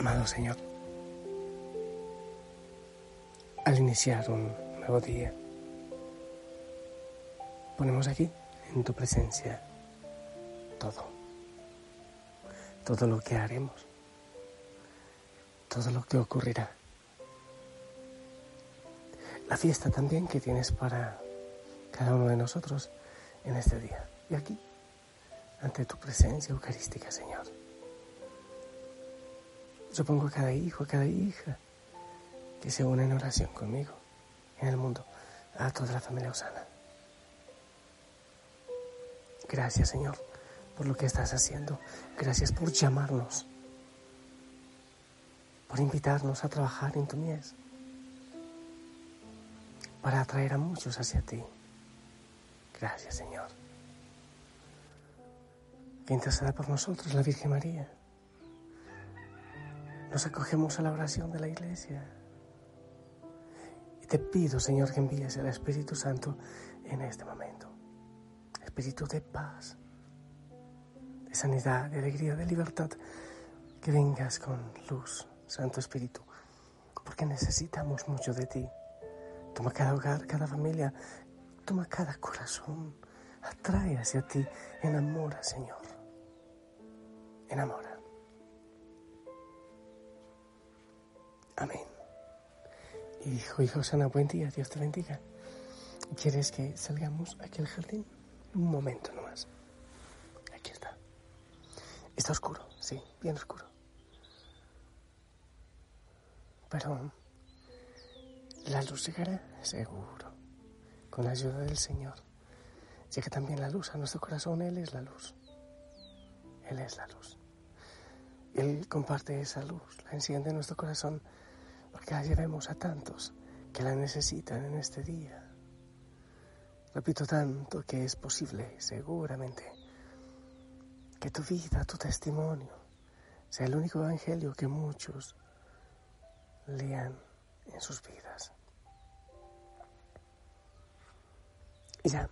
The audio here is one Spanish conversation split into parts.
Amado Señor, al iniciar un nuevo día, ponemos aquí en tu presencia todo, todo lo que haremos, todo lo que ocurrirá. La fiesta también que tienes para cada uno de nosotros en este día. Y aquí, ante tu presencia eucarística, Señor. Pongo a cada hijo, a cada hija que se une en oración conmigo en el mundo, a toda la familia Osana. Gracias, Señor, por lo que estás haciendo. Gracias por llamarnos, por invitarnos a trabajar en tu mies, para atraer a muchos hacia ti. Gracias, Señor. Que interceda por nosotros la Virgen María. Nos acogemos a la oración de la Iglesia. Y te pido, Señor, que envíes el Espíritu Santo en este momento. Espíritu de paz, de sanidad, de alegría, de libertad. Que vengas con luz, Santo Espíritu, porque necesitamos mucho de ti. Toma cada hogar, cada familia, Toma cada corazón, atrae hacia ti, enamora, Señor. Enamora. Amén. Hijo, hijo sana, buen día, Dios te bendiga. ¿Quieres que salgamos aquí al jardín? Un momento nomás. Aquí está. Está oscuro, sí, bien oscuro. Pero la luz llegará, seguro con la ayuda del Señor. Llega también la luz a nuestro corazón, Él es la luz. Él es la luz. Él comparte esa luz, la enciende en nuestro corazón, porque la llevemos a tantos que la necesitan en este día. Repito tanto que es posible, seguramente, que tu vida, tu testimonio, sea el único evangelio que muchos lean en sus vidas. Y ya,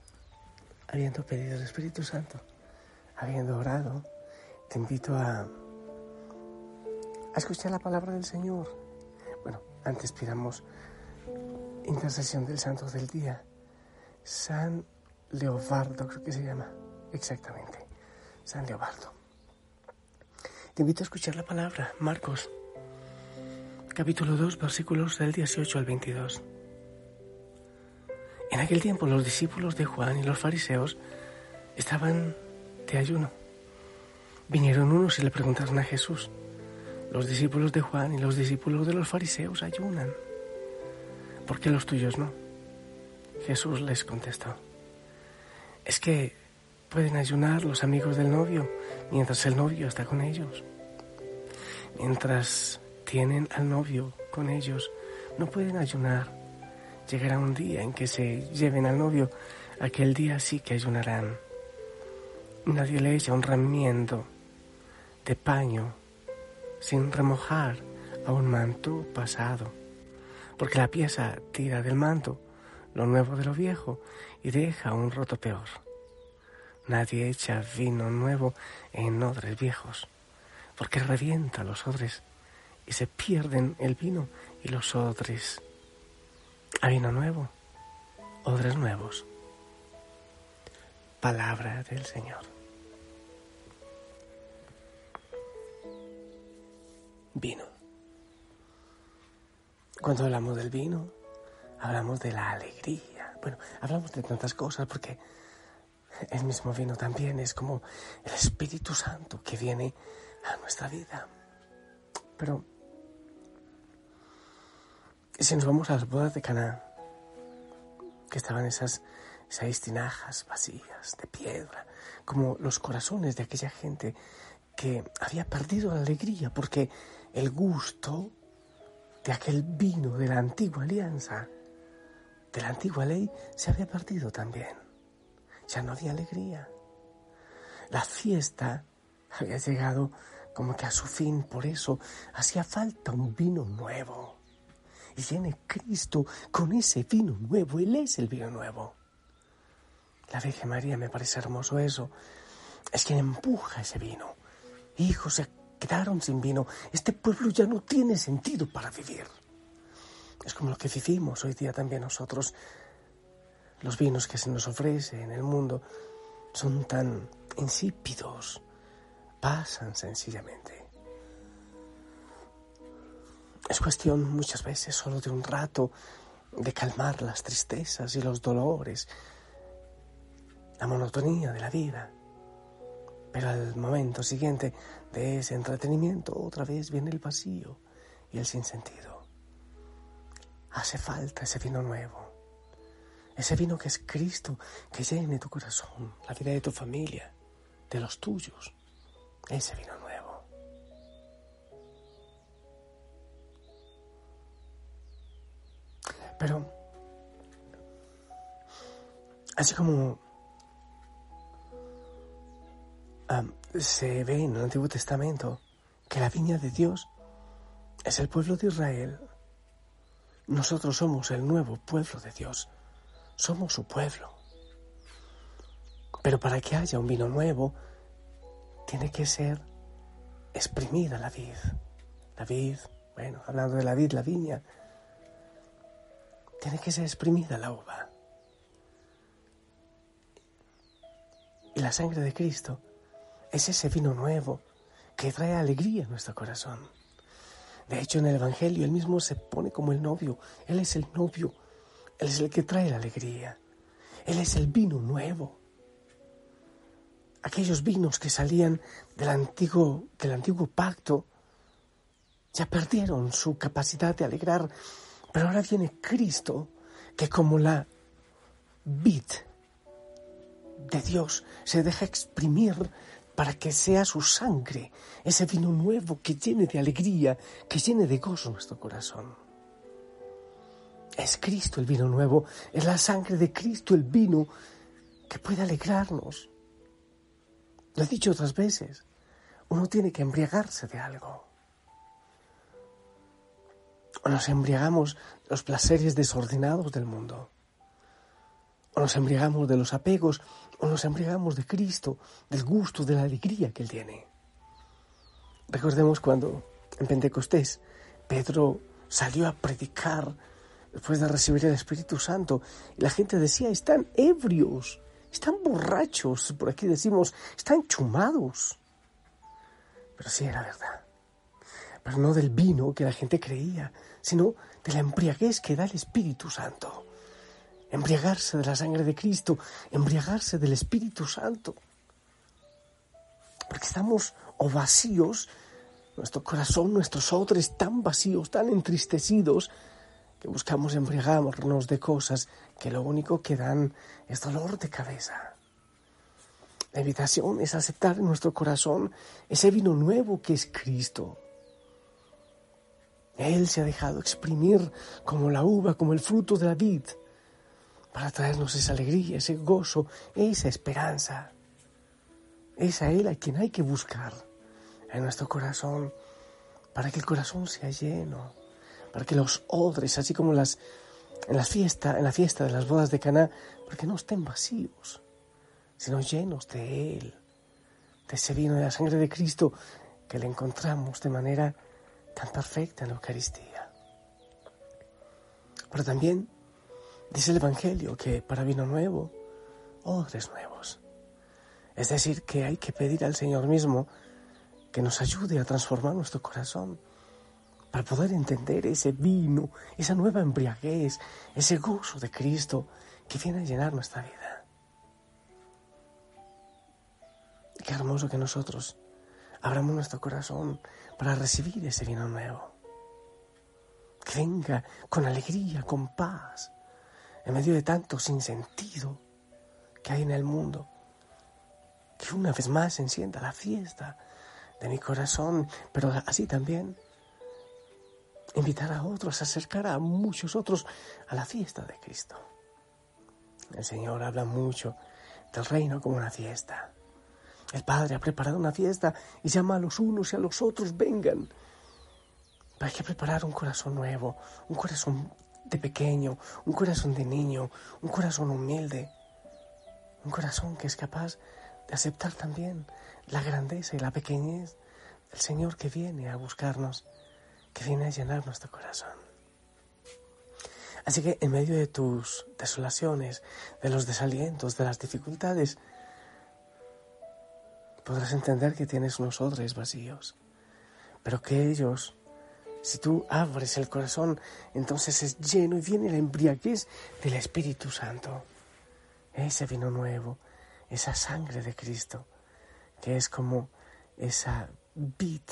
habiendo pedido el Espíritu Santo, habiendo orado, te invito a, a escuchar la palabra del Señor. Antes pidamos intercesión del Santo del Día. San Leobardo, creo que se llama. Exactamente. San Leobardo. Te invito a escuchar la palabra. Marcos, capítulo 2, versículos del 18 al 22. En aquel tiempo los discípulos de Juan y los fariseos estaban de ayuno. Vinieron unos y le preguntaron a Jesús, los discípulos de Juan y los discípulos de los fariseos ayunan, ¿por qué los tuyos no? Jesús les contestó, es que pueden ayunar los amigos del novio mientras el novio está con ellos. Mientras tienen al novio con ellos, no pueden ayunar Llegará un día en que se lleven al novio, aquel día sí que ayunarán. Nadie le un ramiendo de paño sin remojar a un manto pasado, porque la pieza tira del manto lo nuevo de lo viejo y deja un roto peor. Nadie echa vino nuevo en odres viejos, porque revienta los odres y se pierden el vino y los odres a vino nuevo, odres nuevos. Palabra del Señor. Vino. Cuando hablamos del vino, hablamos de la alegría. Bueno, hablamos de tantas cosas porque el mismo vino también es como el Espíritu Santo que viene a nuestra vida. Pero si nos vamos a las bodas de Cana, que estaban esas seis tinajas vacías de piedra, como los corazones de aquella gente que había perdido la alegría porque el gusto de aquel vino de la antigua alianza, de la antigua ley, se había perdido también. Ya no había alegría. La fiesta había llegado como que a su fin, por eso hacía falta un vino nuevo y viene Cristo con ese vino nuevo. Él es el vino nuevo. La Virgen María me parece hermoso eso. Es quien empuja ese vino. Hijo, se quedaron sin vino. Este pueblo ya no tiene sentido para vivir. Es como lo que vivimos hoy día también nosotros. Los vinos que se nos ofrece en el mundo son tan insípidos, pasan sencillamente. Es cuestión muchas veces solo de un rato de calmar las tristezas y los dolores, la monotonía de la vida. Pero al momento siguiente de ese entretenimiento otra vez viene el vacío y el sinsentido. Hace falta ese vino nuevo, ese vino que es Cristo, que llene tu corazón, la vida de tu familia, de los tuyos, ese vino nuevo. Pero, así como se ve en el Antiguo Testamento que la viña de Dios es el pueblo de Israel, nosotros somos el nuevo pueblo de Dios, somos su pueblo. Pero para que haya un vino nuevo, tiene que ser exprimida la vid. La vid, bueno, hablando de la vid, la viña, tiene que ser exprimida la uva. Y la sangre de Cristo es ese vino nuevo que trae alegría a nuestro corazón. De hecho, en el Evangelio él mismo se pone como el novio. Él es el novio. Él es el que trae la alegría. Él es el vino nuevo. Aquellos vinos que salían del antiguo, del antiguo pacto ya perdieron su capacidad de alegrar pero ahora viene Cristo, que como la vid de Dios se deja exprimir para que sea su sangre, ese vino nuevo que llene de alegría, que llene de gozo nuestro corazón. Es Cristo el vino nuevo, es la sangre de Cristo el vino que puede alegrarnos. Lo he dicho otras veces, uno tiene que embriagarse de algo o nos embriagamos los placeres desordenados del mundo, o nos embriagamos de los apegos, o nos embriagamos de Cristo, del gusto, de la alegría que Él tiene. Recordemos cuando en Pentecostés Pedro salió a predicar después de recibir el Espíritu Santo y la gente decía, están ebrios, están borrachos, por aquí decimos, están chumados. Pero sí era verdad pero no del vino que la gente creía, sino de la embriaguez que da el Espíritu Santo. Embriagarse de la sangre de Cristo, embriagarse del Espíritu Santo. Porque estamos o vacíos, nuestro corazón, nuestros odres tan vacíos, tan entristecidos, que buscamos embriagarnos de cosas que lo único que dan es dolor de cabeza. La invitación es aceptar en nuestro corazón ese vino nuevo que es Cristo él se ha dejado exprimir como la uva, como el fruto de la vid, para traernos esa alegría, ese gozo, esa esperanza. Es a Él a quien hay que buscar en nuestro corazón, para que el corazón sea lleno, para que los odres, así como las, en, la fiesta, en la fiesta de las bodas de Caná, para que no estén vacíos, sino llenos de Él, de ese vino de la sangre de Cristo que le encontramos de manera tan perfecta en la Eucaristía. Pero también dice el Evangelio que para vino nuevo, odres nuevos. Es decir, que hay que pedir al Señor mismo que nos ayude a transformar nuestro corazón para poder entender ese vino, esa nueva embriaguez, ese gozo de Cristo que viene a llenar nuestra vida. Qué hermoso que nosotros abramos nuestro corazón para recibir ese vino nuevo. Que venga con alegría, con paz, en medio de tanto sinsentido que hay en el mundo. Que una vez más encienda la fiesta de mi corazón, pero así también invitar a otros, acercar a muchos otros a la fiesta de Cristo. El Señor habla mucho del reino como una fiesta. El Padre ha preparado una fiesta y llama a los unos y a los otros, vengan. Hay que preparar un corazón nuevo, un corazón de pequeño, un corazón de niño, un corazón humilde, un corazón que es capaz de aceptar también la grandeza y la pequeñez el Señor que viene a buscarnos, que viene a llenar nuestro corazón. Así que en medio de tus desolaciones, de los desalientos, de las dificultades, podrás entender que tienes unos odres vacíos, pero que ellos, si tú abres el corazón, entonces es lleno y viene la embriaguez del Espíritu Santo, ese vino nuevo, esa sangre de Cristo, que es como esa vid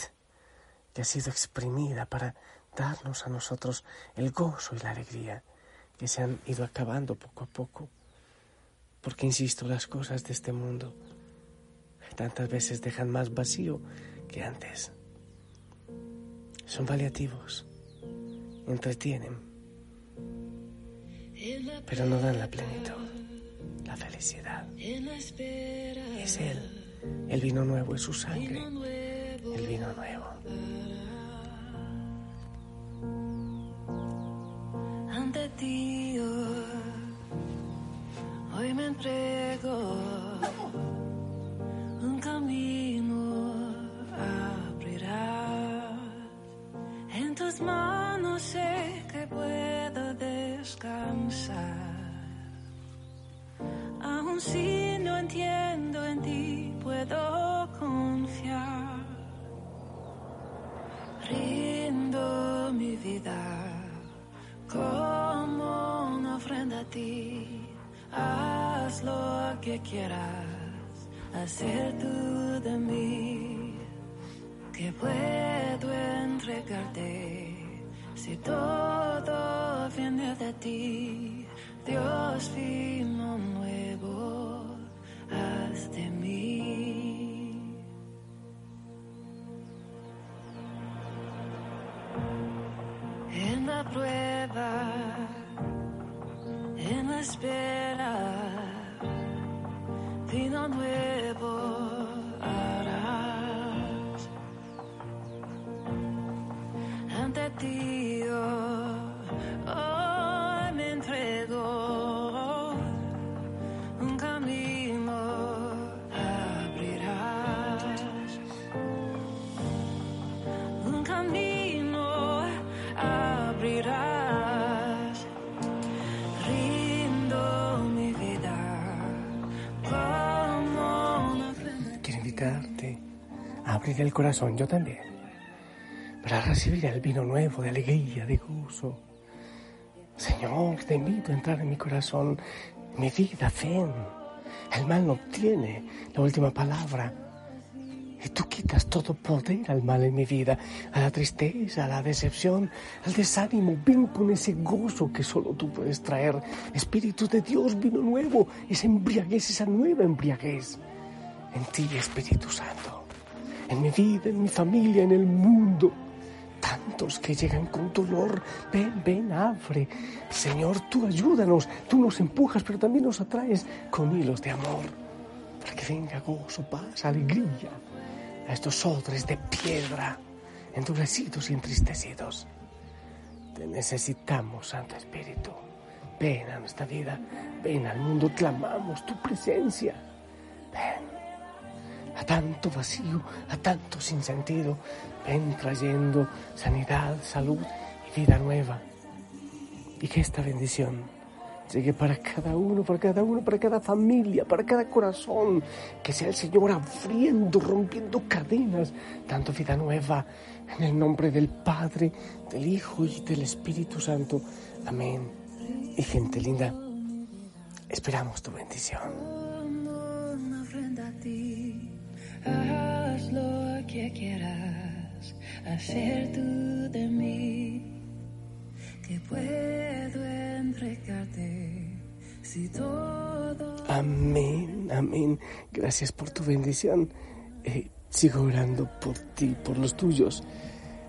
que ha sido exprimida para darnos a nosotros el gozo y la alegría que se han ido acabando poco a poco. Porque, insisto, las cosas de este mundo tantas veces dejan más vacío que antes. Son paliativos, entretienen, pero no dan la plenitud, la felicidad. Es Él, el vino nuevo es su sangre, el vino nuevo. Si no entiendo en ti, puedo confiar. Rindo mi vida como una ofrenda a ti. Haz lo que quieras hacer tú de mí, que puedo entregarte si todo viene de ti, Dios vino nuevo, En la prueba, en la espera vino nuevo harás. Ante ti hoy Quiero invitarte a abrir el corazón, yo también, para recibir el vino nuevo de alegría, de gozo. Señor, te invito a entrar en mi corazón, mi vida, ven. El mal no tiene la última palabra. Y tú quitas todo poder al mal en mi vida, a la tristeza, a la decepción, al desánimo. Ven con ese gozo que solo tú puedes traer. Espíritu de Dios, vino nuevo, esa embriaguez, esa nueva embriaguez. En ti, Espíritu Santo. En mi vida, en mi familia, en el mundo. Tantos que llegan con dolor. Ven, ven, abre. Señor, tú ayúdanos. Tú nos empujas, pero también nos atraes con hilos de amor. Para que venga gozo, paz, alegría a estos odres de piedra, endurecidos y entristecidos. Te necesitamos, Santo Espíritu. Ven a nuestra vida, ven al mundo, clamamos tu presencia. A tanto vacío, a tanto sinsentido. Ven trayendo sanidad, salud y vida nueva. Y que esta bendición llegue para cada uno, para cada uno, para cada familia, para cada corazón. Que sea el Señor abriendo, rompiendo cadenas, dando vida nueva. En el nombre del Padre, del Hijo y del Espíritu Santo. Amén. Y gente linda, esperamos tu bendición. Hacer tú de mí, que puedo entregarte si todo. Amén, amén. Gracias por tu bendición. Eh, sigo orando por ti, por los tuyos.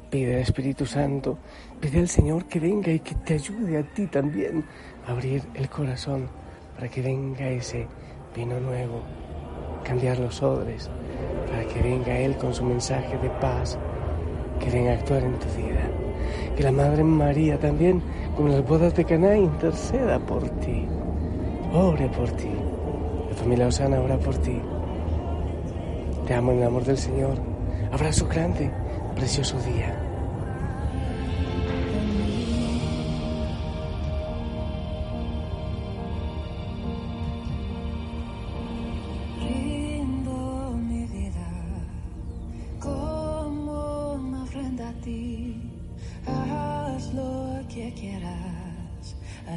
Pide al Espíritu Santo, pide al Señor que venga y que te ayude a ti también a abrir el corazón para que venga ese vino nuevo, cambiar los odres, para que venga Él con su mensaje de paz, que venga a actuar en tu vida. Que la Madre María también, con las bodas de Caná, interceda por ti, ore por ti. La familia Osana ora por ti. Te amo en el amor del Señor. Abrazo grande, precioso día.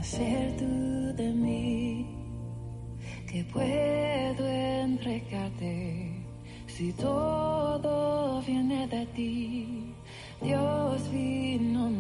Hacer tú de mí. Que puedo entregarte si todo viene de ti. Dios vino